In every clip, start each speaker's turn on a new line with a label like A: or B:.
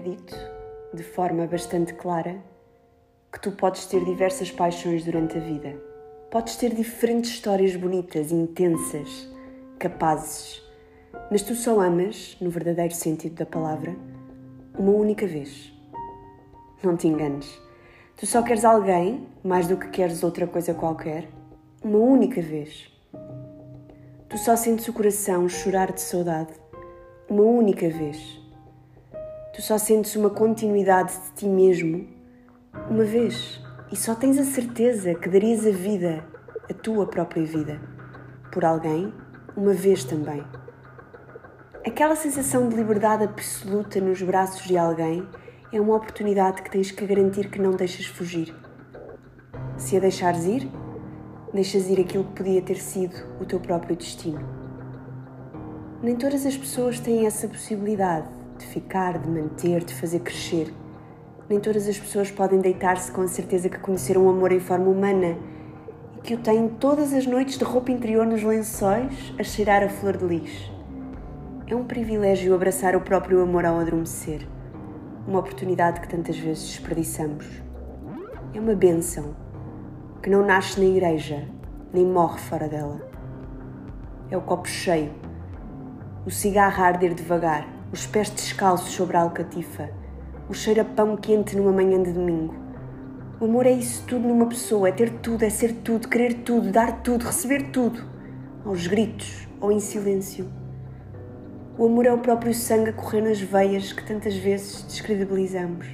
A: dito, de forma bastante clara, que tu podes ter diversas paixões durante a vida. Podes ter diferentes histórias bonitas, intensas, capazes, mas tu só amas, no verdadeiro sentido da palavra, uma única vez. Não te enganes. Tu só queres alguém mais do que queres outra coisa qualquer, uma única vez. Tu só sentes o coração chorar de saudade uma única vez. Tu só sentes uma continuidade de ti mesmo uma vez e só tens a certeza que darias a vida, a tua própria vida, por alguém uma vez também. Aquela sensação de liberdade absoluta nos braços de alguém é uma oportunidade que tens que garantir que não deixas fugir. Se a deixares ir, deixas ir aquilo que podia ter sido o teu próprio destino. Nem todas as pessoas têm essa possibilidade de ficar, de manter, de fazer crescer. Nem todas as pessoas podem deitar-se com a certeza que conheceram o amor em forma humana e que o têm todas as noites de roupa interior nos lençóis a cheirar a flor de lis. É um privilégio abraçar o próprio amor ao adormecer, uma oportunidade que tantas vezes desperdiçamos. É uma bênção que não nasce na igreja, nem morre fora dela. É o copo cheio, o cigarro a arder devagar, os pés descalços sobre a alcatifa, o cheiro a pão quente numa manhã de domingo. O amor é isso tudo numa pessoa, é ter tudo, é ser tudo, querer tudo, dar tudo, receber tudo, aos gritos ou em silêncio. O amor é o próprio sangue a correr nas veias que tantas vezes descredibilizamos,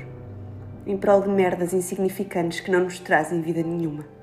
A: em prol de merdas insignificantes que não nos trazem vida nenhuma.